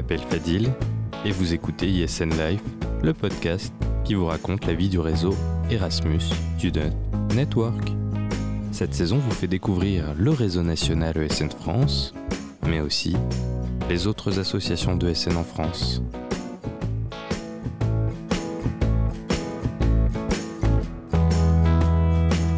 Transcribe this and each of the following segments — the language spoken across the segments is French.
Je m'appelle Fadil et vous écoutez ISN Life, le podcast qui vous raconte la vie du réseau Erasmus Student Network. Cette saison vous fait découvrir le réseau national ESN France, mais aussi les autres associations d'ESN en France.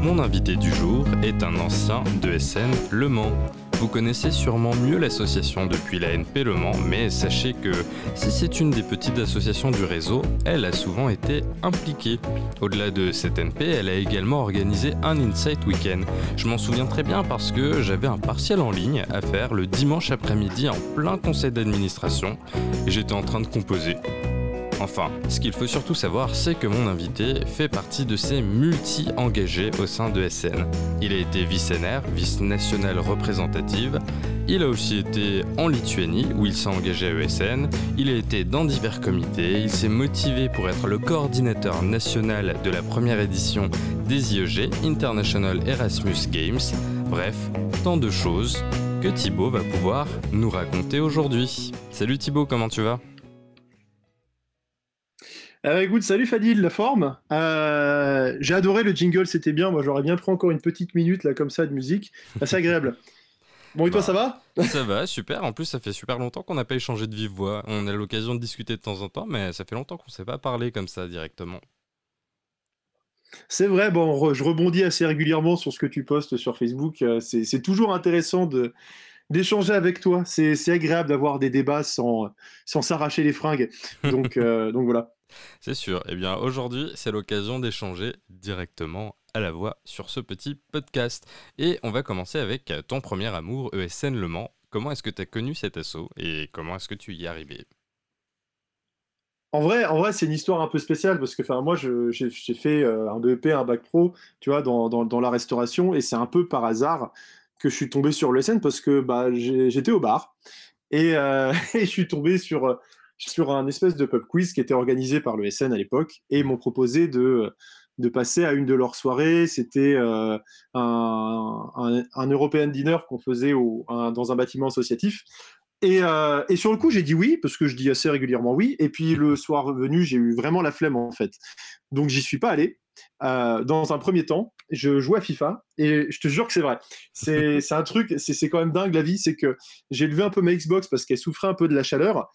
Mon invité du jour est un ancien d'ESN Le Mans. Vous connaissez sûrement mieux l'association depuis la NP Le Mans, mais sachez que si c'est une des petites associations du réseau, elle a souvent été impliquée. Au-delà de cette NP, elle a également organisé un Insight Weekend. Je m'en souviens très bien parce que j'avais un partiel en ligne à faire le dimanche après-midi en plein conseil d'administration et j'étais en train de composer. Enfin, ce qu'il faut surtout savoir, c'est que mon invité fait partie de ces multi-engagés au sein de SN. Il a été vice-NR, vice-nationale représentative. Il a aussi été en Lituanie, où il s'est engagé à ESN. Il a été dans divers comités. Il s'est motivé pour être le coordinateur national de la première édition des IEG, International Erasmus Games. Bref, tant de choses que Thibaut va pouvoir nous raconter aujourd'hui. Salut Thibaut, comment tu vas? Euh, écoute, salut Fadil, la forme. Euh, j'ai adoré le jingle, c'était bien. Moi, j'aurais bien pris encore une petite minute là comme ça de musique. C'est agréable. Bon, et toi, Bah, ça va? Ça va, super. En plus, ça fait super longtemps qu'on n'a pas échangé de vive voix. On a l'occasion de discuter de temps en temps, mais ça fait longtemps qu'on ne s'est pas parlé comme ça directement. C'est vrai, bon, re- je rebondis assez régulièrement sur ce que tu postes sur Facebook. Euh, C'est c'est toujours intéressant de d'échanger avec toi. C'est c'est agréable d'avoir des débats sans, sans s'arracher les fringues. Donc, euh, donc voilà. C'est sûr. Eh bien, aujourd'hui, c'est l'occasion d'échanger directement à la voix sur ce petit podcast. Et on va commencer avec ton premier amour, ESN Le Mans. Comment est-ce que tu as connu cet assaut et comment est-ce que tu y es arrivé? En vrai, en vrai c'est une histoire un peu spéciale parce que moi, j'ai fait euh, un BEP, un bac pro, tu vois, dans, la restauration et c'est un peu par hasard que je suis tombé sur l'ESN parce que bah, j'étais au bar et, euh, et je suis tombé sur, sur un espèce de pub quiz qui était organisé par l'ESN à l'époque et m'ont proposé de, de passer à une de leurs soirées. C'était euh, un, un, European Dinner qu'on faisait dans un bâtiment associatif. Et, euh, et sur le coup, j'ai dit oui, parce que je dis assez régulièrement oui. Et puis le soir venu, j'ai eu vraiment la flemme en fait. Donc j'y suis pas allé. Euh, dans un premier temps, je jouais à FIFA et je te jure que c'est vrai. C'est un truc, c'est quand même dingue la vie, c'est que j'ai levé un peu ma Xbox parce qu'elle souffrait un peu de la chaleur.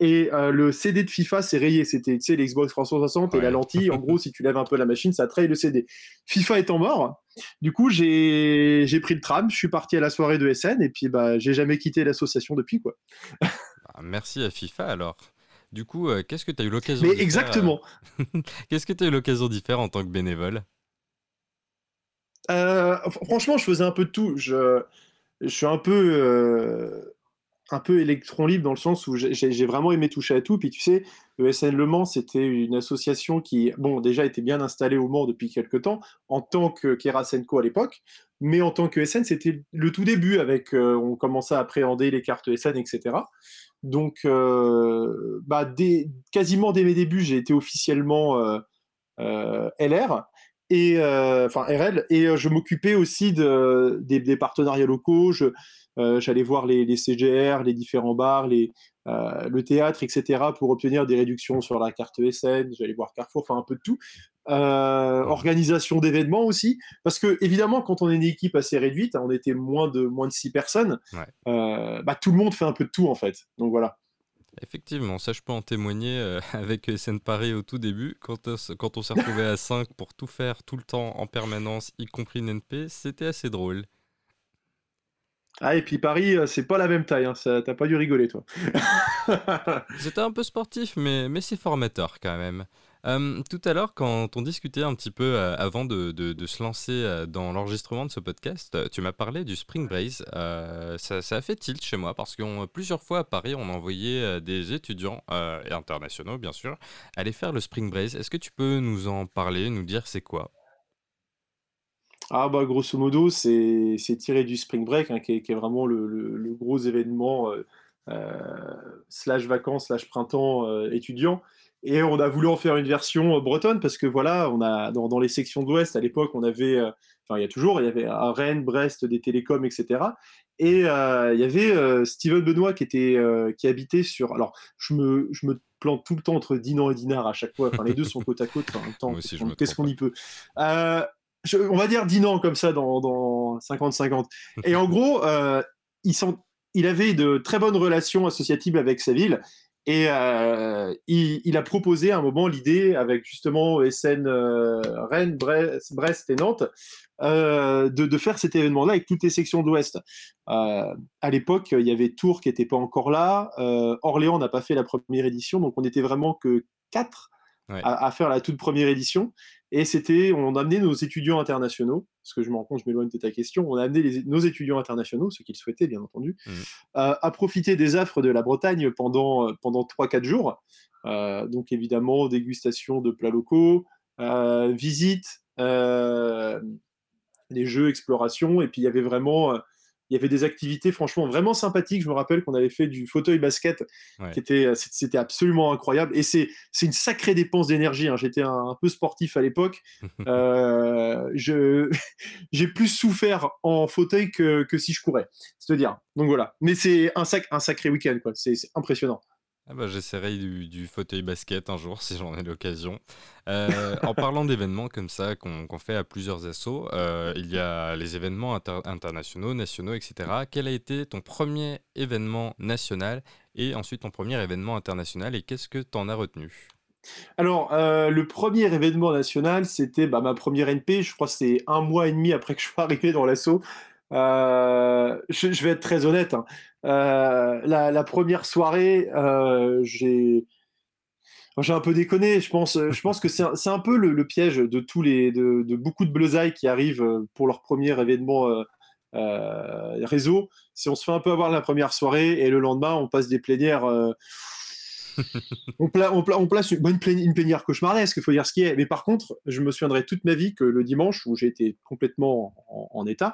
Et euh, le CD de FIFA s'est rayé. C'était, tu sais, l'Xbox 360 et Ouais. la lentille. En gros, si tu lèves un peu la machine, ça traye le CD. FIFA étant mort, du coup, j'ai j'ai pris le tram. Je suis parti à la soirée de SN et puis bah, j'ai jamais quitté l'association depuis quoi. Ah, Merci à FIFA alors. Du coup, euh, qu'est-ce que tu as eu l'occasion Mais d'y faire, exactement. euh, Qu'est-ce que tu as eu l'occasion d'y faire en tant que bénévole? Euh, fr- franchement, je faisais un peu de tout. Je, je suis un peu, un peu électron libre dans le sens où j'ai vraiment aimé toucher à tout. Puis tu sais, le SN Le Mans, c'était une association qui, bon, déjà était bien installée au Mans depuis quelques temps, en tant que Kerasenko à l'époque, mais en tant que SN, c'était le tout début avec, euh, on commençait à appréhender les cartes SN, etc. Donc, euh, bah, quasiment dès mes débuts, j'ai été officiellement euh, LR et euh, enfin RL et euh, je m'occupais aussi de, des, des partenariats locaux. Je, euh, j'allais voir les, les CGR, les différents bars, les, le théâtre, etc. pour obtenir des réductions sur la carte SN. J'allais voir Carrefour, enfin un peu de tout. Euh, organisation d'événements aussi, parce que évidemment quand on est une équipe assez réduite, on était moins de moins de six personnes, Ouais. euh, bah, tout le monde fait un peu de tout en fait. Donc voilà. Effectivement, ça je peux en témoigner euh, avec ESN Paris au tout début. Quand, on s- quand on s'est retrouvé à 5 pour tout faire tout le temps en permanence, y compris une NP, c'était assez drôle. Ah et puis Paris, euh, c'est pas la même taille, hein. ça- t'as pas dû rigoler toi. C'était un peu sportif, mais, mais c'est formateur quand même. Euh, tout à l'heure, quand on discutait un petit peu euh, avant de, se lancer euh, dans l'enregistrement de ce podcast, tu m'as parlé du Spring Breeze. Ça, a fait tilt chez moi parce que plusieurs fois à Paris, on envoyait euh, des étudiants, et internationaux bien sûr, aller faire le Spring Breeze. Est-ce que tu peux nous en parler, nous dire c'est quoi? Ah bah grosso modo, c'est tiré du Spring Break, hein, qui est, vraiment le, gros événement slash vacances slash printemps étudiant. Et on a voulu en faire une version bretonne parce que voilà, on a dans, les sections de l'Ouest à l'époque, on avait, enfin il y a toujours, il y avait à Rennes, Brest, des télécoms, etc. Et il y avait Steven Benoît qui était, qui habitait sur. Alors je me, je me plante tout le temps entre Dinan et Dinard à chaque fois. Enfin les deux sont côte à côte. en même temps, qu'est-ce qu'on y peut on va dire Dinan comme ça dans 50-50. Et en gros, il, il avait de très bonnes relations associatives avec sa ville et euh, il, a proposé à un moment l'idée, avec justement SN euh, Rennes, Brest, et Nantes, euh, de, faire cet événement-là avec toutes les sections d'Ouest. à l'époque, il y avait Tours qui n'était pas encore là. Orléans n'a pas fait la première édition, donc on n'était vraiment que quatre à, faire la toute première édition. Et c'était, on a amené nos étudiants internationaux, parce que je me rends compte, je m'éloigne de ta question, on a amené nos étudiants internationaux, ceux qu'ils souhaitaient bien entendu, mmh. euh, à profiter des affres de la Bretagne pendant, euh, pendant 3-4 jours. Euh, donc évidemment, dégustation de plats locaux, visite, les jeux, exploration, et puis il y avait vraiment il y avait des activités franchement vraiment sympathiques. Je me rappelle qu'on avait fait du fauteuil basket, qui était, c'était absolument incroyable. Et c'est, c'est une sacrée dépense d'énergie. Hein. J'étais un, peu sportif à l'époque. euh, je, j'ai plus souffert en fauteuil que, que si je courais, c'est à dire. Donc voilà. Mais c'est un, sac, un sacré week-end, quoi. c'est impressionnant. Ah bah, J'essaierai du, fauteuil basket un jour si j'en ai l'occasion. Euh, en parlant d'événements comme ça qu'on fait à plusieurs assauts, euh, il y a les événements internationaux, nationaux, etc. Quel a été ton premier événement national et ensuite ton premier événement international et qu'est-ce que tu en as retenu? Alors, euh, le premier événement national, c'était bah, ma première NP. Je crois que c'est un mois et demi après que je sois arrivé dans l'assaut. Euh, je, vais être très honnête. Hein. Euh, la, première soirée, euh, j'ai un peu déconné. Je pense, que c'est un, peu le, piège de tous les, de, beaucoup de bleusailles qui arrivent pour leur premier événement réseau. Si on se fait un peu avoir la première soirée et le lendemain on passe des plénières. on, place une, bonne une plénière cauchemardesque, il faut dire ce qui est. Mais par contre, je me souviendrai toute ma vie que le dimanche, où j'ai été complètement en état,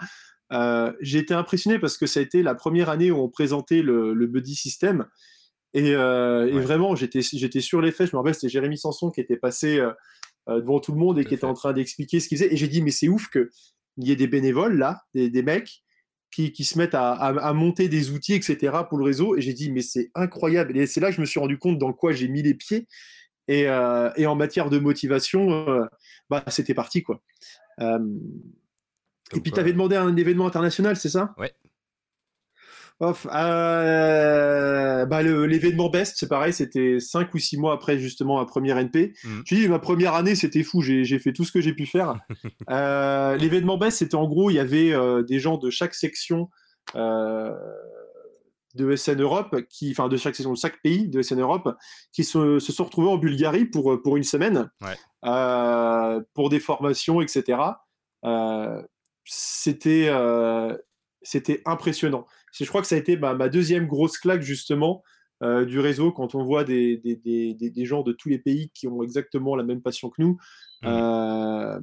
euh, j'ai été impressionné parce que ça a été la première année où on présentait le, buddy system. Et, euh, vraiment, j'étais sur les faits. Je me rappelle, c'était Jérémy Sanson qui était passé euh, devant tout le monde et qui était en train d'expliquer ce qu'il faisait. Et j'ai dit, mais c'est ouf qu'il y ait des bénévoles là, des, mecs qui, se mettent à, monter des outils, etc. pour le réseau. Et j'ai dit, mais c'est incroyable. Et c'est là que je me suis rendu compte dans quoi j'ai mis les pieds. Et, en matière de motivation, bah, c'était parti. quoi. Et puis, tu avais demandé un événement international, c'est ça? Ouais. Euh, bah, l'événement Best, c'est pareil, c'était 5 ou 6 mois après justement ma première NP. Mmh. Je dis, ma première année, c'était fou, j'ai fait tout ce que j'ai pu faire. euh, l'événement Best, c'était en gros, il y avait euh, des gens de chaque section de SN Europe, qui, enfin de chaque section, de chaque pays de SN Europe, qui se, se sont retrouvés en Bulgarie pour, pour une semaine, ouais. pour des formations, etc. C'était euh, c'était impressionnant. Je crois que ça a été ma, deuxième grosse claque justement euh, du réseau quand on voit des, des, des, des, gens de tous les pays qui ont exactement la même passion que nous. Mmh. Euh,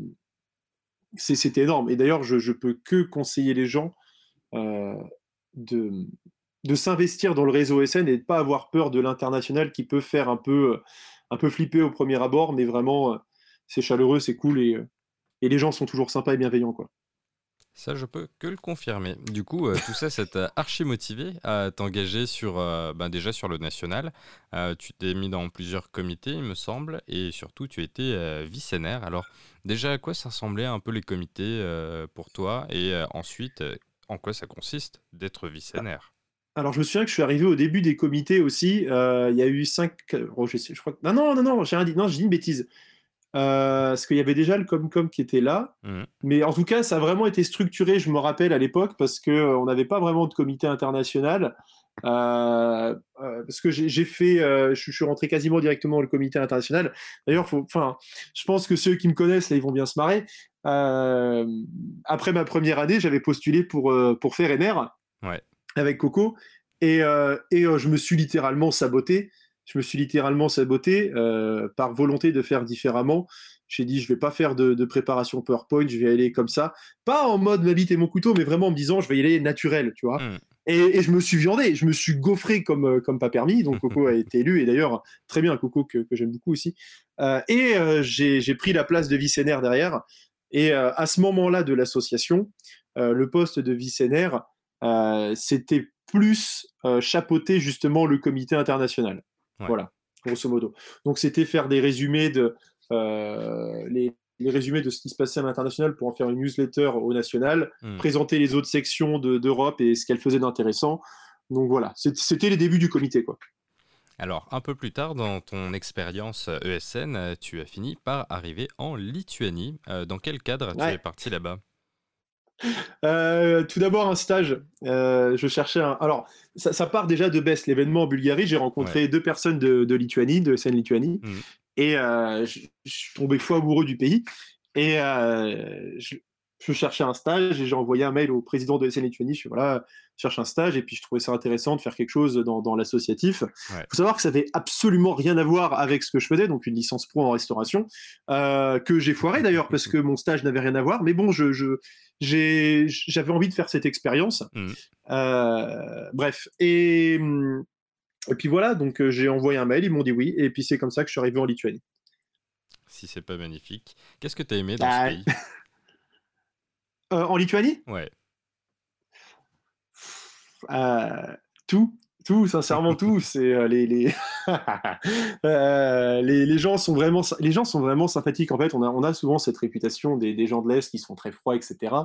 c'était énorme. Et d'ailleurs, je, je peux que conseiller les gens de, de s'investir dans le réseau SN et de ne pas avoir peur de l'international qui peut faire un peu, un peu flipper au premier abord, mais vraiment, c'est chaleureux, c'est cool et, et les gens sont toujours sympas et bienveillants. Quoi. Ça, je peux que le confirmer. Du coup, euh, tout ça, ça t'a archi motivé à t'engager sur, euh, ben déjà sur le national. Euh, tu t'es mis dans plusieurs comités, il me semble, et surtout, tu étais vice-NR. Alors, déjà, à quoi ça ressemblait un peu les comités pour toi Et ensuite, en quoi ça consiste d'être vice-NR alors, je me souviens que je suis arrivé au début des comités aussi. Il y a eu cinq. Oh, Non, non, non, non, j'ai dit. Non, j'ai dit une bêtise. Euh, parce qu'il y avait déjà le Comcom qui était là. Mmh. Mais en tout cas, ça a vraiment été structuré, je me rappelle, à l'époque, parce qu'on euh, n'avait pas vraiment de comité international. Euh, parce que j'ai fait, je, suis rentré quasiment directement dans le comité international. D'ailleurs, je pense que ceux qui me connaissent, là, ils vont bien se marrer. après ma première année, j'avais postulé pour, pour faire NR avec Coco. Et, et je me suis littéralement saboté je me suis littéralement saboté euh, par volonté de faire différemment. J'ai dit, je vais pas faire de, préparation PowerPoint, je vais aller comme ça. Pas en mode ma bite et mon couteau, mais vraiment en me disant, je vais y aller naturel, tu vois. Mmh. Et, je me suis viandé, je me suis gaufré comme, euh, comme pas permis. Donc Coco a été élu, et d'ailleurs, très bien, Coco que, j'aime beaucoup aussi. Euh, et euh, j'ai pris la place de vicénaire derrière. Et à ce moment-là de l'association, le poste de vicénaire, c'était plus chapeauter justement le comité international. Voilà, grosso modo. Donc c'était faire des résumés de les, les résumés de ce qui se passait à l'international pour en faire une newsletter au national, hmm. présenter les autres sections d'Europe et ce qu'elles faisaient d'intéressant. Donc voilà, c'était les débuts du comité. quoi. Alors, un peu plus tard dans ton expérience ESN, tu as fini par arriver en Lituanie. Euh, dans quel cadre tu es parti là-bas? euh, tout d'abord un stage. Euh, je cherchais un. Alors, ça, part déjà de BEST, l'événement en Bulgarie. J'ai rencontré deux personnes de, Lituanie, de SN Lituanie, hmm. Et euh, je, suis tombé fou amoureux du pays. Et je, cherchais un stage et j'ai envoyé un mail au président de SN Lituanie. Je suis voilà, je cherche un stage et puis je trouvais ça intéressant de faire quelque chose dans, l'associatif. Il faut savoir que ça avait absolument rien à voir avec ce que je faisais, donc une licence pro en restauration, euh, que j'ai foiré d'ailleurs parce que mon stage n'avait rien à voir. Mais bon, je, j'avais envie de faire cette expérience. Mmh. bref. Et et puis voilà, donc euh, j'ai envoyé un mail, ils m'ont dit oui, et puis c'est comme ça que je suis arrivé en Lituanie. Si c'est pas magnifique. Qu'est-ce que tu as aimé dans ce bah, pays? Euh, En Lituanie? Ouais. Euh, tout, tout, sincèrement tout. C'est les les... les, gens sont vraiment les gens sont vraiment sympathiques. En fait, on a on a souvent cette réputation des, des gens de l'est qui sont très froids, etc.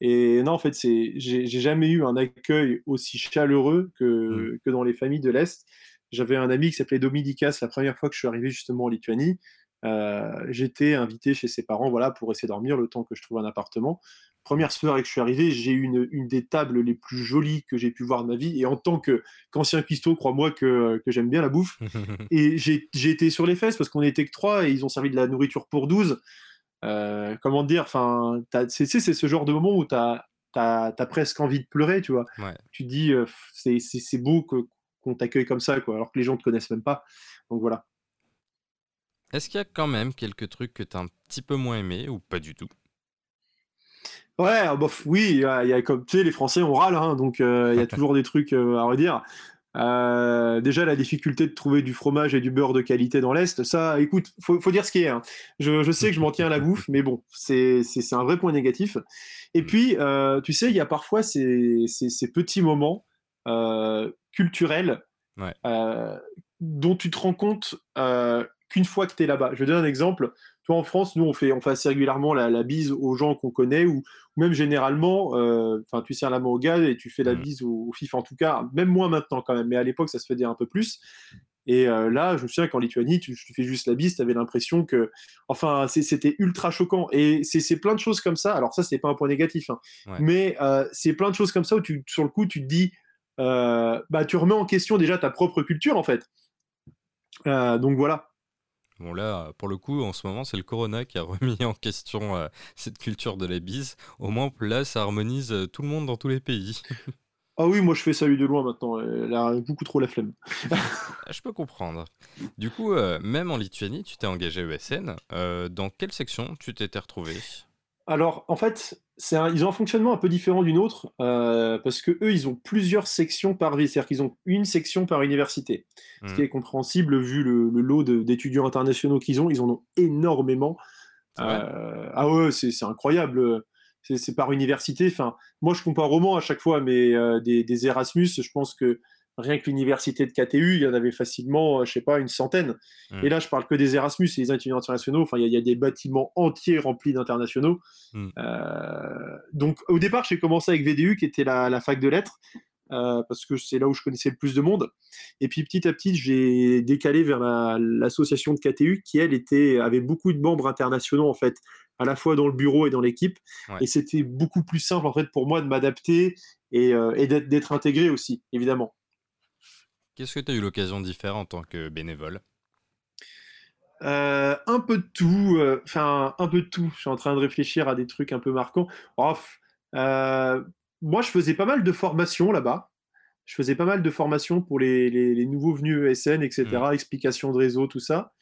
Et non, en fait, c'est, j'ai, jamais eu un accueil aussi chaleureux que, mmh. que dans les familles de l'Est. J'avais un ami qui s'appelait Dominikas la première fois que je suis arrivé justement en Lituanie. Euh, j'étais invité chez ses parents voilà, pour essayer de dormir le temps que je trouve un appartement. Première soirée que je suis arrivé, j'ai eu une, une, des tables les plus jolies que j'ai pu voir de ma vie. Et en tant qu'ancien cuistot, crois-moi que, que j'aime bien la bouffe. et j'ai, été sur les fesses parce qu'on était que trois et ils ont servi de la nourriture pour 12. Euh, comment dire, enfin, c'est ce genre de moment où tu as, as, presque envie de pleurer, tu vois. Tu dis, euh, c'est beau qu'on t'accueille comme ça, quoi, alors que les gens te connaissent même pas. Donc voilà. Est-ce qu'il y a quand même quelques trucs que tu as un petit peu moins aimé ou pas du tout? Ouais, ah, bof, oui, il y, a, comme tu sais, les Français on râle, hein, donc euh, il y a toujours des trucs à redire. Euh, déjà, la difficulté de trouver du fromage et du beurre de qualité dans l'Est, ça, écoute, faut, faut dire ce qui est. Hein. Je, sais que je m'en tiens à la bouffe, mais bon, c'est un vrai point négatif. Et mm. puis, euh, tu sais, il y a parfois ces, ces, petits moments euh, culturels dont tu te rends compte qu'une fois que tu es là-bas. Je vais donner un exemple. Toi, en France, nous, on fait, on fait assez régulièrement la, bise aux gens qu'on connaît, ou, même généralement, euh, tu sers la main au gars et tu fais la mmh. bise au, FIF, en tout cas, même moins maintenant quand même, mais à l'époque, ça se faisait un peu plus. Et euh, là, je me souviens qu'en Lituanie, tu, fais juste la bise, tu avais l'impression que. Enfin, c'était ultra choquant. Et c'est plein de choses comme ça. Alors, ça, c'est pas un point négatif, hein, mais euh, c'est plein de choses comme ça où, tu, sur le coup, tu te dis. bah, tu remets en question déjà ta propre culture, en fait. donc voilà. Bon là, pour le coup, en ce moment, c'est le Corona qui a remis en question euh, cette culture de la bise. Au moins, là, ça harmonise euh, tout le monde dans tous les pays. Ah oui, moi je fais ça lui de loin maintenant. Elle a beaucoup trop la flemme. Ah, je peux comprendre. Du coup, euh, même en Lituanie, tu t'es engagé ESN. dans quelle section tu t'étais retrouvé Alors, en fait, ils ont un fonctionnement un peu différent d'une autre euh, parce que eux, ils ont plusieurs sections par vie, c'est-à-dire qu'ils ont une section par université, ce qui mmh. est compréhensible vu le, lot d'étudiants internationaux qu'ils ont. Ils en ont énormément. Euh, ah ouais, c'est incroyable. C'est par université. Enfin, moi, je compare roman à chaque fois, mais euh, des, des, Erasmus, je pense que rien que l'université de KTU, il y en avait facilement, euh, je sais pas, une centaine. Mm. Et là, je parle que des Erasmus et des étudiants internationaux. Enfin, il y, a des bâtiments entiers remplis d'internationaux. Mm. Euh, donc, au départ, j'ai commencé avec VDU, qui était la, fac de lettres, euh, parce que c'est là où je connaissais le plus de monde. Et puis, petit à petit, j'ai décalé vers l'association de KTU, qui, elle, était, avait beaucoup de membres internationaux, en fait, à la fois dans le bureau et dans l'équipe. Et c'était beaucoup plus simple, en fait, pour moi de m'adapter et, et d'être intégré aussi, évidemment. Qu'est-ce que tu as eu l'occasion d'y faire en tant que bénévole? Euh, un peu de tout, euh, enfin un peu de tout. Je suis en train de réfléchir à des trucs un peu marquants. Euh, moi, je faisais pas mal de formations là-bas. Je faisais pas mal de formations pour les, nouveaux venus ESN, etc. Mmh. Explication de réseau, tout ça.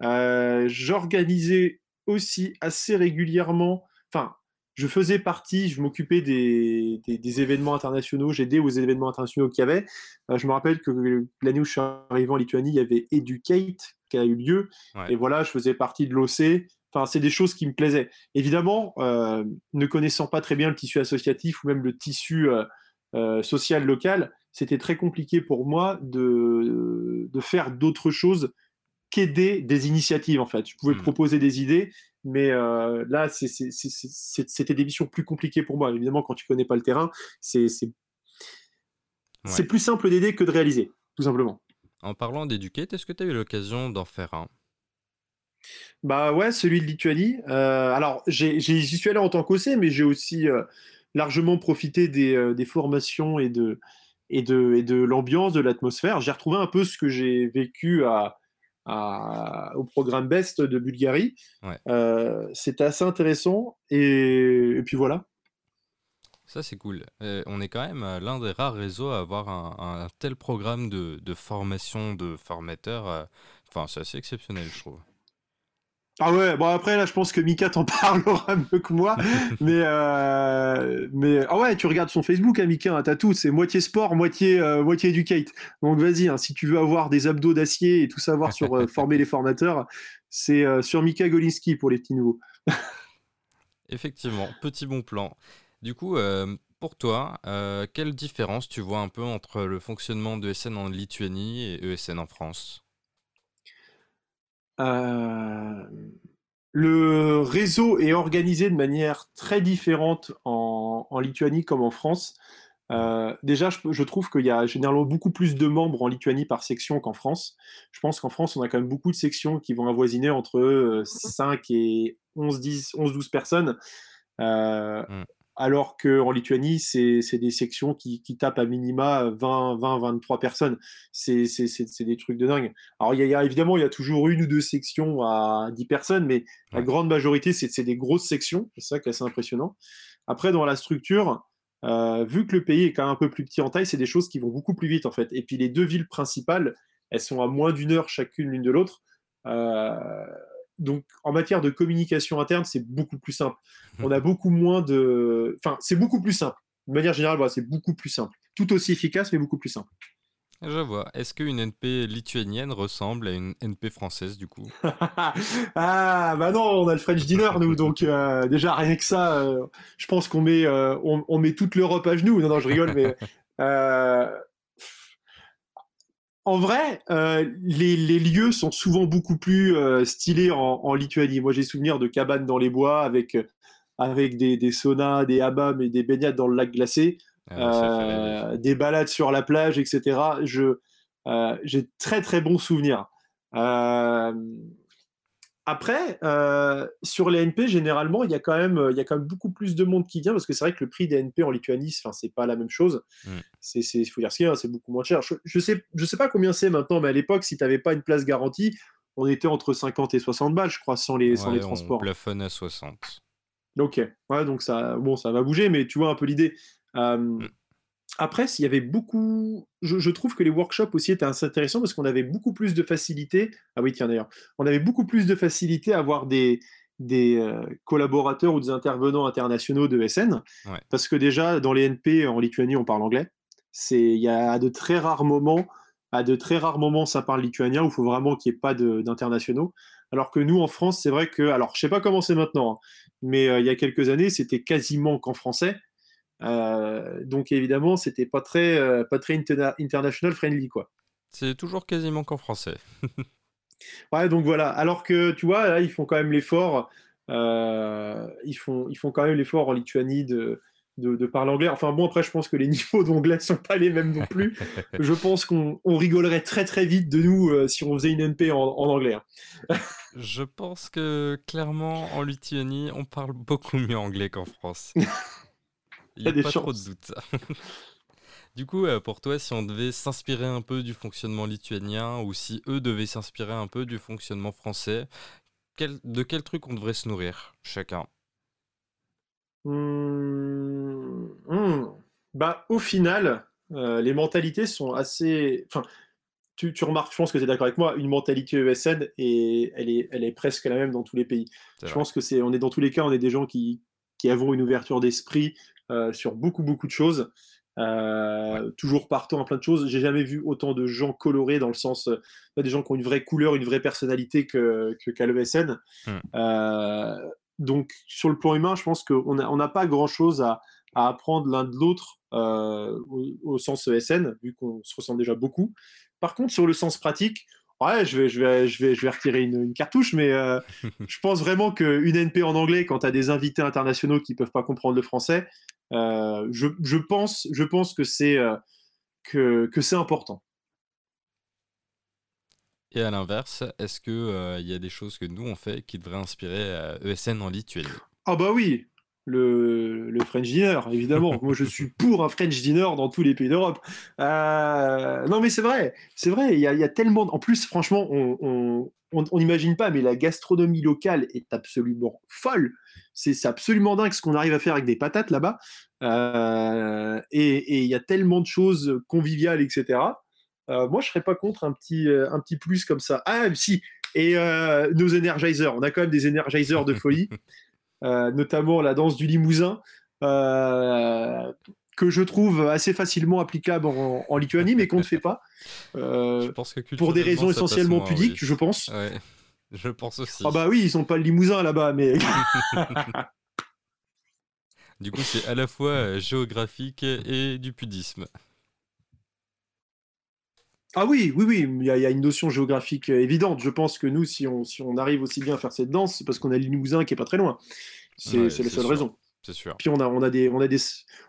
J'organisais aussi assez régulièrement, enfin je faisais partie, je m'occupais des, des, événements internationaux, j'aidais aux événements internationaux qu'il y avait. je me rappelle que l'année où je suis arrivé en Lituanie, il y avait Educate qui a eu lieu. Et voilà, je faisais partie de l'OC. Enfin, c'est des choses qui me plaisaient. Évidemment, ne connaissant pas très bien le tissu associatif ou même le tissu social local, c'était très compliqué pour moi de, de faire d'autres choses qu'aider des initiatives en fait. Je pouvais mmh. proposer des idées, mais euh, là, c'était des missions plus compliquées pour moi. Évidemment, quand tu connais pas le terrain, c'est plus simple d'aider que de réaliser, tout simplement. En parlant d'éduquer, est-ce que tu as eu l'occasion d'en faire un? Bah ouais, celui de Lituanie. Euh, alors, j'y suis allé en tant qu'OC, mais j'ai aussi euh, largement profité des, des, formations et de, et de, et de l'ambiance, de l'atmosphère. J'ai retrouvé un peu ce que j'ai vécu à, au programme Best de Bulgarie. Euh, c'était assez intéressant. Et, puis voilà. Ça, c'est cool. on est quand même euh, l'un des rares réseaux à avoir un, tel programme de, de, formation de formateurs. Euh, enfin, c'est assez exceptionnel, je trouve. Ah ouais, bon après là je pense que Mika t'en parlera mieux que moi, mais euh, mais ah ouais tu regardes son Facebook, hein, Mika, hein, t'as tout, c'est moitié sport, moitié euh, moitié educate. Donc vas-y, hein, si tu veux avoir des abdos d'acier et tout savoir sur euh, former les formateurs, c'est sur Mika Golinski pour les petits nouveaux. Effectivement, petit bon plan. Du coup, pour toi, quelle différence tu vois un peu entre le fonctionnement de SN en Lituanie et ESN en France? Euh, le réseau est organisé de manière très différente en, Lituanie comme en France. Euh, déjà, je, trouve qu'il y a généralement beaucoup plus de membres en Lituanie par section qu'en France. Je pense qu'en France, on a quand même beaucoup de sections qui vont avoisiner entre 5 euh, et 11, 10, 11 12 personnes. Mmh alors qu'en Lituanie, c'est des sections qui, tapent à minima 20, 20 23 personnes. C'est des trucs de dingue. Alors, il y, a, évidemment, il y a toujours une ou deux sections à 10 personnes, mais la grande majorité, c'est des grosses sections. C'est ça qui est assez impressionnant. Après, dans la structure, euh, vu que le pays est quand même un peu plus petit en taille, c'est des choses qui vont beaucoup plus vite, en fait. Et puis, les deux villes principales, elles sont à moins d'une heure chacune l'une de l'autre. Euh, donc, en matière de communication interne, c'est beaucoup plus simple. On a beaucoup moins de. Enfin, c'est beaucoup plus simple. De manière générale, voilà, c'est beaucoup plus simple. Tout aussi efficace, mais beaucoup plus simple. Je vois. Est-ce qu'une NP lituanienne ressemble à une NP française, du coup? Ah, bah non, on a le French Dinner, nous. Donc, euh, déjà, rien que ça, euh, je pense qu'on met, euh, on, met toute l'Europe à genoux. Non, non, je rigole, mais en vrai, euh, les, lieux sont souvent beaucoup plus euh, stylés en, Lituanie. Moi, j'ai souvenir de cabanes dans les bois avec, euh, avec des, des saunas, des hammams et des baignades dans le lac glacé, ah, des balades sur la plage, etc. Je, j'ai très très bons souvenirs. Après, euh, sur les NP, généralement, il y, a quand même, il y a quand même beaucoup plus de monde qui vient parce que c'est vrai que le prix des NP en Lituanie, c'est pas la même chose. Il mm. C'est, faut dire ce qu'il y a, c'est beaucoup moins cher. Je, sais, je sais pas combien c'est maintenant, mais à l'époque, si tu n'avais pas une place garantie, on était entre 50 et 60 balles, je crois, sans les, sans les transports. On plafonne à 60. Ok, ouais, donc ça, bon, ça va bouger, mais tu vois un peu l'idée. Euh, mm. Après, il y avait beaucoup. Je, trouve que les workshops aussi étaient assez intéressants parce qu'on avait beaucoup plus de facilité. Ah oui, tiens d'ailleurs, on avait beaucoup plus de facilité à avoir des, des euh, collaborateurs ou des intervenants internationaux de SN. Parce que déjà, dans les NP en Lituanie, on parle anglais. Il y a de très rares moments, à de très rares moments, ça parle lituanien où il faut vraiment qu'il n'y ait pas d'internationaux. Alors que nous, en France, c'est vrai que. Alors, je ne sais pas comment c'est maintenant, hein, mais euh, il y a quelques années, c'était quasiment qu'en français. Euh, donc évidemment, c'était pas très, euh, pas très international friendly, quoi. C'est toujours quasiment qu'en français. ouais, donc voilà. Alors que tu vois, là, ils font quand même l'effort. Euh, ils font, ils font quand même l'effort en Lituanie de, de, parler anglais. Enfin bon, après, je pense que les niveaux d'anglais sont pas les mêmes non plus. je pense qu'on rigolerait très très vite de nous si on faisait une NP en, anglais. Hein. je pense que clairement, en Lituanie, on parle beaucoup mieux anglais qu'en France. Il n'y a, pas trop de doute. du coup, euh, pour toi, si on devait s'inspirer un peu du fonctionnement lituanien ou si eux devaient s'inspirer un peu du fonctionnement français, de quel truc on devrait se nourrir chacun? Mmh, mmh. Bah, Au final, euh, les mentalités sont assez. Enfin, tu, remarques, je pense que tu es d'accord avec moi, une mentalité ESN et elle est, elle est presque la même dans tous les pays. Je pense que c'est, on est dans tous les cas, on est des gens qui, qui avons une ouverture d'esprit sur beaucoup, beaucoup de choses. toujours partant en plein de choses. J'ai jamais vu autant de gens colorés dans le sens, des gens qui ont une vraie couleur, une vraie personnalité que, que qu'à l'ESN. Hmm. donc, sur le plan humain, je pense qu'on n'a on pas grand chose à, à apprendre l'un de l'autre au, au, sens ESN, vu qu'on se ressent déjà beaucoup. Par contre, sur le sens pratique, Ouais, je vais, je vais, je vais, je vais retirer une, cartouche, mais euh, je pense vraiment qu'une NP en anglais, quand tu as des invités internationaux qui peuvent pas comprendre le français, euh, je, je, pense, je pense que c'est euh, que, que c'est important. Et à l'inverse, est-ce qu'il il y a des choses que nous on fait qui devraient inspirer ESN en Lituanie? Ah bah oui, le, le, French dinner, évidemment. Moi, je suis pour un French dinner dans tous les pays d'Europe. Euh, non, mais c'est vrai, c'est vrai. Il y, a, tellement. En plus, franchement, on n'imagine pas, mais la gastronomie locale est absolument folle. C'est absolument dingue ce qu'on arrive à faire avec des patates là-bas. Euh, et il y a tellement de choses conviviales, etc. Euh, moi, je serais pas contre un petit, un petit plus comme ça. Ah, si. Et nos energizers, on a quand même des energizers de folie. Euh, notamment la danse du Limousin, euh, que je trouve assez facilement applicable en, Lituanie, mais qu'on ne fait pas. Euh, pour des raisons essentiellement pudiques, je pense. Je pense aussi. Ah bah oui, ils sont pas le Limousin là-bas, mais. du coup, c'est à la fois géographique et du pudisme. Ah oui, oui, oui, il y, a, une notion géographique euh, évidente. Je pense que nous, si on, si on arrive aussi bien à faire cette danse, c'est parce qu'on a le Limousin qui est pas très loin. C'est la seule raison. C'est sûr. Puis on a, on a des, on a des,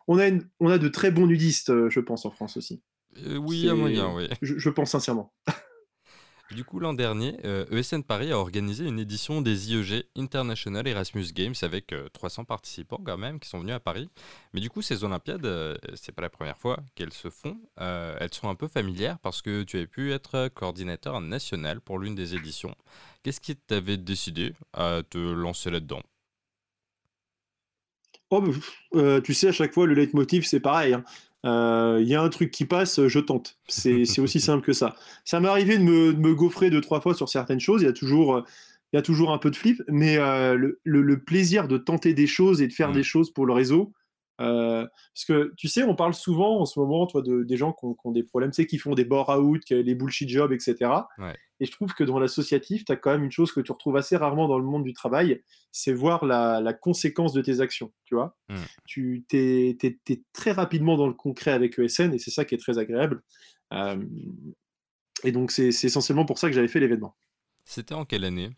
on a, on a de très bons nudistes, euh, je pense, en France aussi. Euh, oui, il y a moyen, oui. je pense sincèrement. Du coup, l'an dernier, ESN euh, e Paris a organisé une édition des IEG International Erasmus Games avec 300 euh, participants quand même qui sont venus à Paris. Mais du coup, ces Olympiades, euh, c'est pas la première fois qu'elles se font. elles sont un peu familières parce que tu avais pu être coordinateur national pour l'une des éditions. Qu'est-ce qui t'avait décidé à te lancer là-dedans? Oh, bah, tu sais, à chaque fois, le leitmotiv, c'est pareil. Hein il euh, y a un truc qui passe, je tente. C'est aussi simple que ça. Ça m'est arrivé de me, de me, gaufrer deux, trois fois sur certaines choses. Il y a toujours, il y a toujours un peu de flip, mais euh, le, le, plaisir de tenter des choses et de faire mmh. des choses pour le réseau, euh, parce que tu sais, on parle souvent en ce moment, toi, de, des gens qui ont, des problèmes, tu sais, qui font des bore-out, les bullshit jobs, etc. Et je trouve que dans l'associatif, tu as quand même une chose que tu retrouves assez rarement dans le monde du travail, c'est voir la, la, conséquence de tes actions, tu vois. Mmh. Tu es, es, très rapidement dans le concret avec ESN et c'est ça qui est très agréable. Euh, et donc, c'est essentiellement pour ça que j'avais fait l'événement. C'était en quelle année?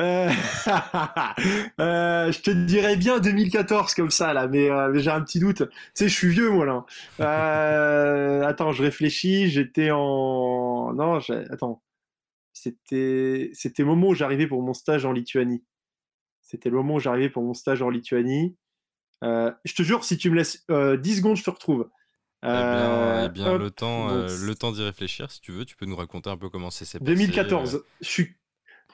Euh, euh, je te dirais bien 2014 comme ça là, mais, euh, j'ai un petit doute. Tu sais, je suis vieux moi là. attends, je réfléchis. J'étais en non, attends. C'était c'était le moment où j'arrivais pour mon stage en Lituanie. C'était le moment où j'arrivais pour mon stage en Lituanie. je te jure, si tu me laisses 10 secondes, je te retrouve. Eh bien, eh bien le temps, le temps d'y réfléchir, si tu veux, tu peux nous raconter un peu comment c'est passé. 2014. Je suis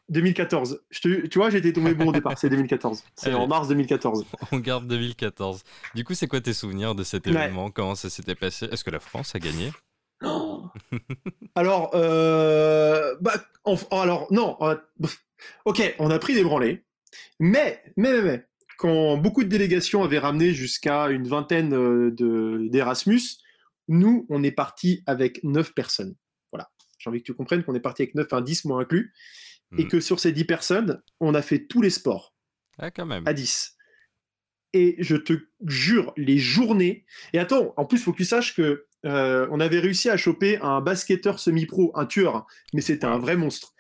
2014. tu vois, j'étais tombé bon au départ, c'est 2014. C'est en mars 2014. On garde 2014. Du coup, c'est quoi tes souvenirs de cet événement? Comment ça s'était passé? Est-ce que la France a gagné? Alors, euh, bah, alors non. Euh, ok, on a pris des branlées, mais, mais, mais, mais, quand beaucoup de délégations avaient ramené jusqu'à une vingtaine euh, de d'Erasmus, nous, on est parti avec 9 personnes. Voilà. J'ai envie que tu comprennes qu'on est parti avec 9, enfin 10 moi inclus et hmm. que sur ces 10 personnes, on a fait tous les sports. Ah, quand même. À 10. Et je te jure, les journées. Et attends, en plus, il faut que tu saches que euh, on avait réussi à choper un basketteur semi-pro, un tueur, mais c'était un vrai monstre.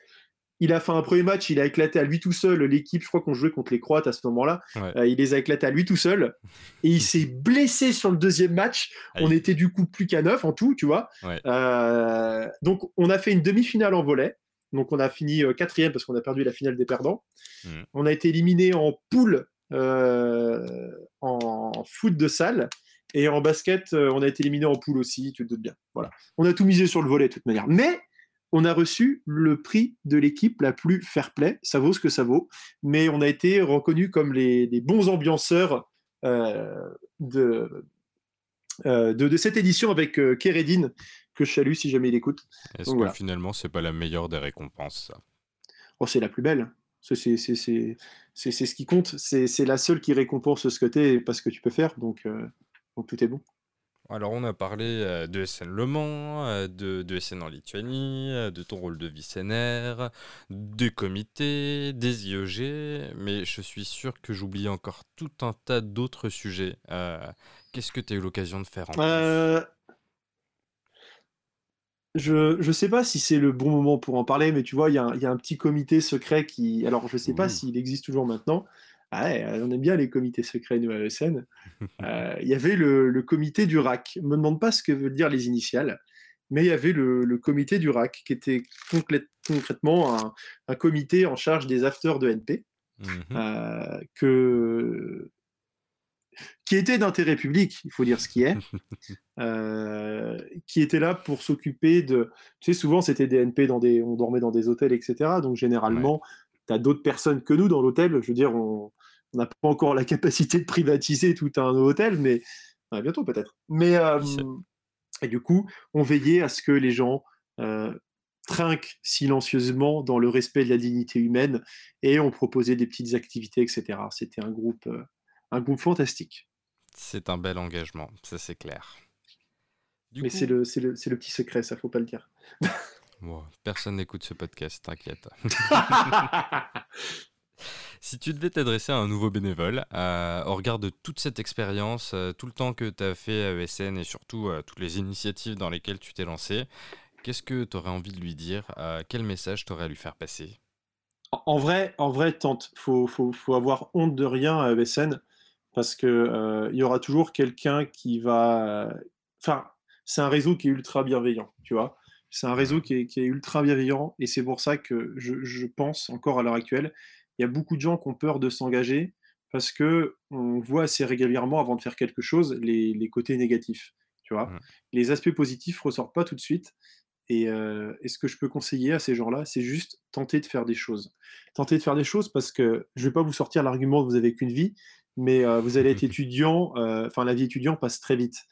Il a fait un premier match, il a éclaté à lui tout seul l'équipe. Je crois qu'on jouait contre les Croates à ce moment-là. Euh, il les a éclatés à lui tout seul. Et il s'est blessé sur le deuxième match. On était du coup plus qu'à neuf en tout, tu vois. Euh, donc, on a fait une demi-finale en volet. Donc on a fini euh, quatrième parce qu'on a perdu la finale des perdants. Mmh. On a été éliminé en poule euh, en foot de salle. Et en basket, euh, on a été éliminé en poule aussi, tu te doutes bien. Voilà. On a tout misé sur le volet de toute manière. Mais on a reçu le prix de l'équipe la plus fair play. Ça vaut ce que ça vaut. Mais on a été reconnu comme les, bons ambianceurs de, de, cette édition avec Keredin, que je salue si jamais il écoute. Est-ce que finalement, c'est pas la meilleure des récompenses, ça? Oh, c'est la plus belle. C'est ce qui compte. C'est la seule qui récompense ce que tu es parce que tu peux faire. Donc, donc tout est bon. Alors, on a parlé de SN Le Mans, de, de SN en Lituanie, de ton rôle de vice-NR, des comités, des IEG, mais je suis sûr que j'oublie encore tout un tas d'autres sujets. Qu'est-ce que tu as eu l'occasion de faire en plus je ne sais pas si c'est le bon moment pour en parler, mais tu vois, il y, a un petit comité secret qui. Alors, je ne sais pas s'il existe toujours maintenant, ah ouais, on aime bien les comités secrets, nous, à ESN. Euh, il y avait le, comité du RAC. Ne me demande pas ce que veulent dire les initiales, mais il y avait le, comité du RAC, qui était concrètement un, comité en charge des afters de NP, mmh euh, que, qui était d'intérêt public, il faut dire ce qui est, qui était là pour s'occuper de... Tu sais, souvent, c'était des NP, dans des, on dormait dans des hôtels, etc. Donc, généralement, tu as d'autres personnes que nous dans l'hôtel. Je veux dire, on n'a pas encore la capacité de privatiser tout un hôtel, mais bientôt peut-être. Mais euh, et du coup, on veillait à ce que les gens euh, trinquent silencieusement dans le respect de la dignité humaine et on proposait des petites activités, etc. C'était un groupe, euh, un groupe fantastique. C'est un bel engagement, ça c'est clair. mais c'est le, le, le, petit secret, ça faut pas le dire. personne n'écoute ce podcast, t'inquiète. si tu devais t'adresser à un nouveau bénévole, euh, au regard de toute cette expérience, euh, tout le temps que tu as fait à ESN et surtout euh, toutes les initiatives dans lesquelles tu t'es lancé, qu'est-ce que tu aurais envie de lui dire Quel message tu aurais à lui faire passer? En vrai, en vrai, tente. Faut, faut, faut, avoir honte de rien à ESN parce que il y aura toujours quelqu'un qui va. Enfin, c'est un réseau qui est ultra bienveillant, tu vois. C'est un réseau qui est, ultra bienveillant et c'est pour ça que je, pense encore à l'heure actuelle, il y a beaucoup de gens qui ont peur de s'engager parce que on voit assez régulièrement avant de faire quelque chose les, côtés négatifs. Tu vois, mmh. les aspects positifs ressortent pas tout de suite. Et, euh, ce que je peux conseiller à ces gens-là, c'est juste tenter de faire des choses. Tenter de faire des choses parce que je vais pas vous sortir l'argument que vous avez qu'une vie, mais euh, vous allez être étudiant. Euh, enfin, la vie étudiant passe très vite.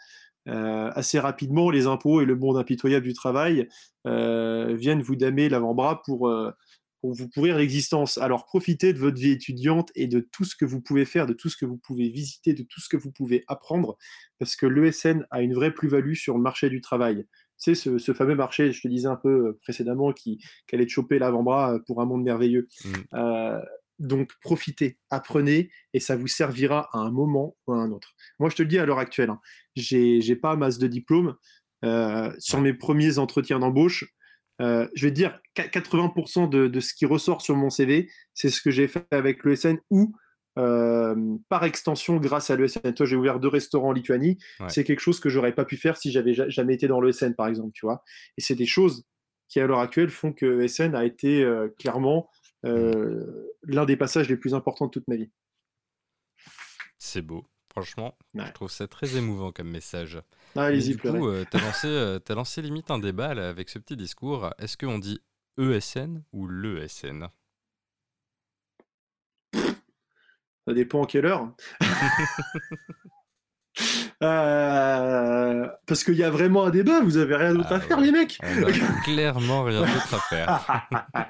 Euh, assez rapidement, les impôts et le monde impitoyable du travail viennent vous damer l'avant-bras pour, pour, vous pourrir l'existence. Alors profitez de votre vie étudiante et de tout ce que vous pouvez faire, de tout ce que vous pouvez visiter, de tout ce que vous pouvez apprendre, parce que l'ESN a une vraie plus-value sur le marché du travail. C'est ce, ce, fameux marché, je te disais un peu précédemment, qui, allait te choper l'avant-bras pour un monde merveilleux. Mmh. Donc profitez, apprenez, et ça vous servira à un moment ou à un autre. Moi, je te le dis à l'heure actuelle, hein, j'ai pas masse de diplôme. Euh, sur mes premiers entretiens d'embauche, euh, je vais te dire 80% de, ce qui ressort sur mon CV, c'est ce que j'ai fait avec l'ESN ou euh, par extension grâce à l'ESN. Toi, j'ai ouvert deux restaurants en Lituanie. C'est quelque chose que j'aurais pas pu faire si j'avais jamais été dans l'ESN, par exemple, tu vois. Et c'est des choses qui, à l'heure actuelle, font que l'ESN a été clairement l'un des passages les plus importants de toute ma vie. C'est beau. Franchement, je trouve ça très émouvant comme message. Ah, Du coup, euh, tu as, lancé, euh, as lancé limite un débat avec ce petit discours. Est-ce qu'on dit ESN ou l'ESN Ça dépend à quelle heure. parce qu'il y a vraiment un débat, vous avez rien d'autre à ah faire, les mecs. clairement rien d'autre à faire.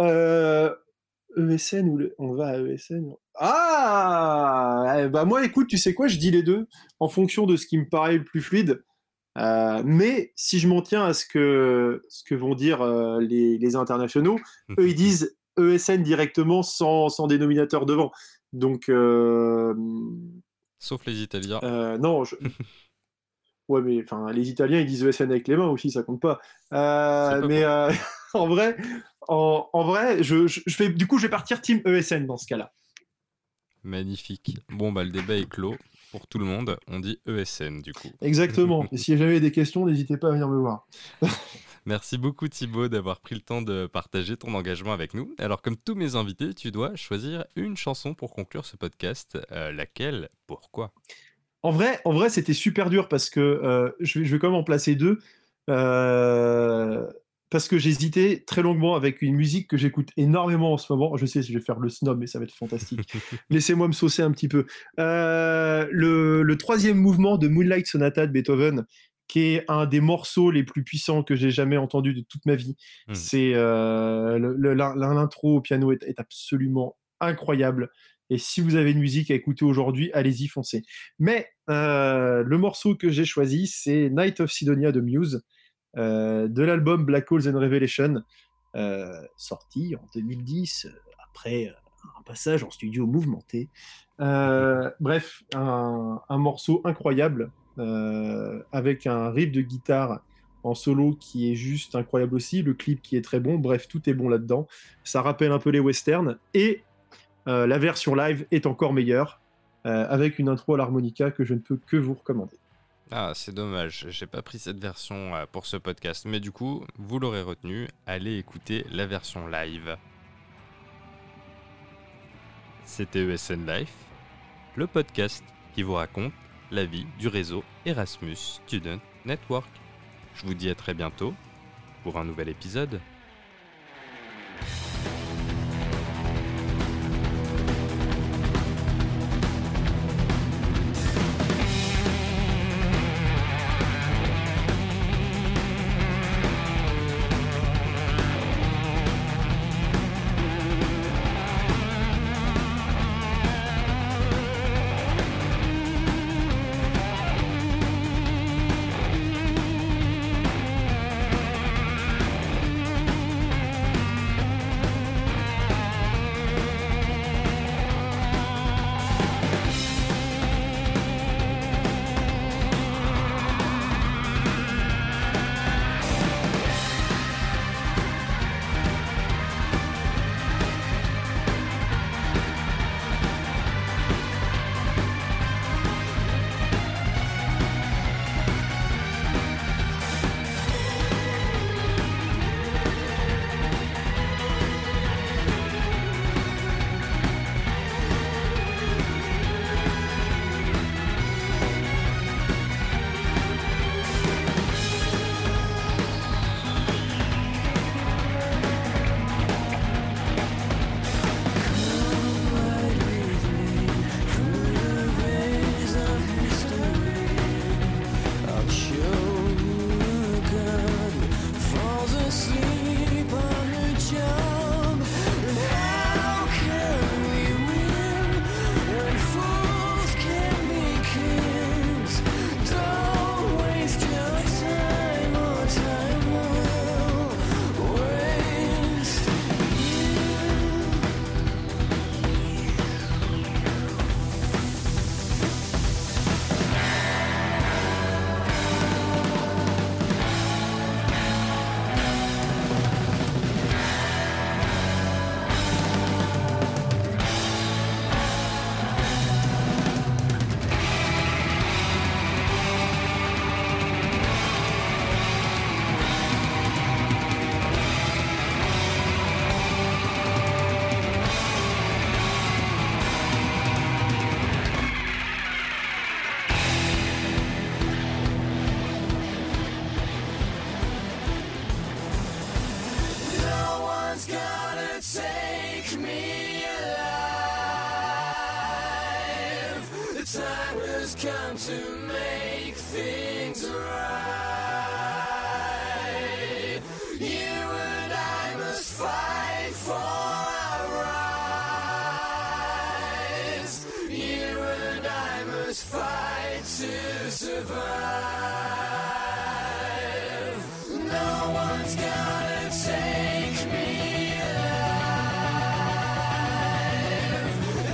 Euh, ESN ou on va à ESN Ah Bah moi écoute, tu sais quoi, je dis les deux en fonction de ce qui me paraît le plus fluide. Euh, mais si je m'en tiens à ce que, ce que vont dire euh, les, internationaux, eux ils disent ESN directement sans, sans dénominateur devant. Donc. Euh, Sauf les Italiens. non, je... Ouais, mais enfin, les Italiens, ils disent ESN avec les mains aussi, ça compte pas. mais en vrai, en, vrai, je, fais, du coup, je vais partir team ESN dans ce cas-là. Magnifique. Bon, bah, le débat est clos pour tout le monde. On dit ESN, du coup. Exactement. Et si jamais des questions, n'hésitez pas à venir me voir. Merci beaucoup Thibaut d'avoir pris le temps de partager ton engagement avec nous. Alors comme tous mes invités, tu dois choisir une chanson pour conclure ce podcast. Euh, laquelle? Pourquoi? En vrai, en vrai c'était super dur parce que euh, je, vais, je, vais, quand même en placer deux. Euh, parce que j'hésitais très longuement avec une musique que j'écoute énormément en ce moment. Je sais si je vais faire le snob, mais ça va être fantastique. Laissez-moi me saucer un petit peu. Euh, le, troisième mouvement de Moonlight Sonata de Beethoven, qui est un des morceaux les plus puissants que j'ai jamais entendu de toute ma vie. Hmm. C'est euh, l'intro au piano est, absolument incroyable. Et si vous avez une musique à écouter aujourd'hui, allez-y, foncez. Mais euh, le morceau que j'ai choisi, c'est Night of Sidonia de Muse, de l'album Black Holes and Revelation, sorti en 2010, après un passage en studio mouvementé. bref, un, morceau incroyable euh, avec un riff de guitare en solo qui est juste incroyable aussi, le clip qui est très bon, bref, tout est bon là-dedans. Ça rappelle un peu les westerns, et euh, la version live est encore meilleure, euh, avec une intro à l'harmonica que je ne peux que vous recommander. Ah, c'est dommage, j'ai pas pris cette version pour ce podcast, mais du coup, vous l'aurez retenu, allez écouter la version live. C'était ESN Life, le podcast qui vous raconte la vie du réseau Erasmus Student Network. Je vous dis à très bientôt pour un nouvel épisode.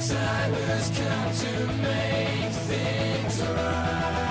Time has come to make things right.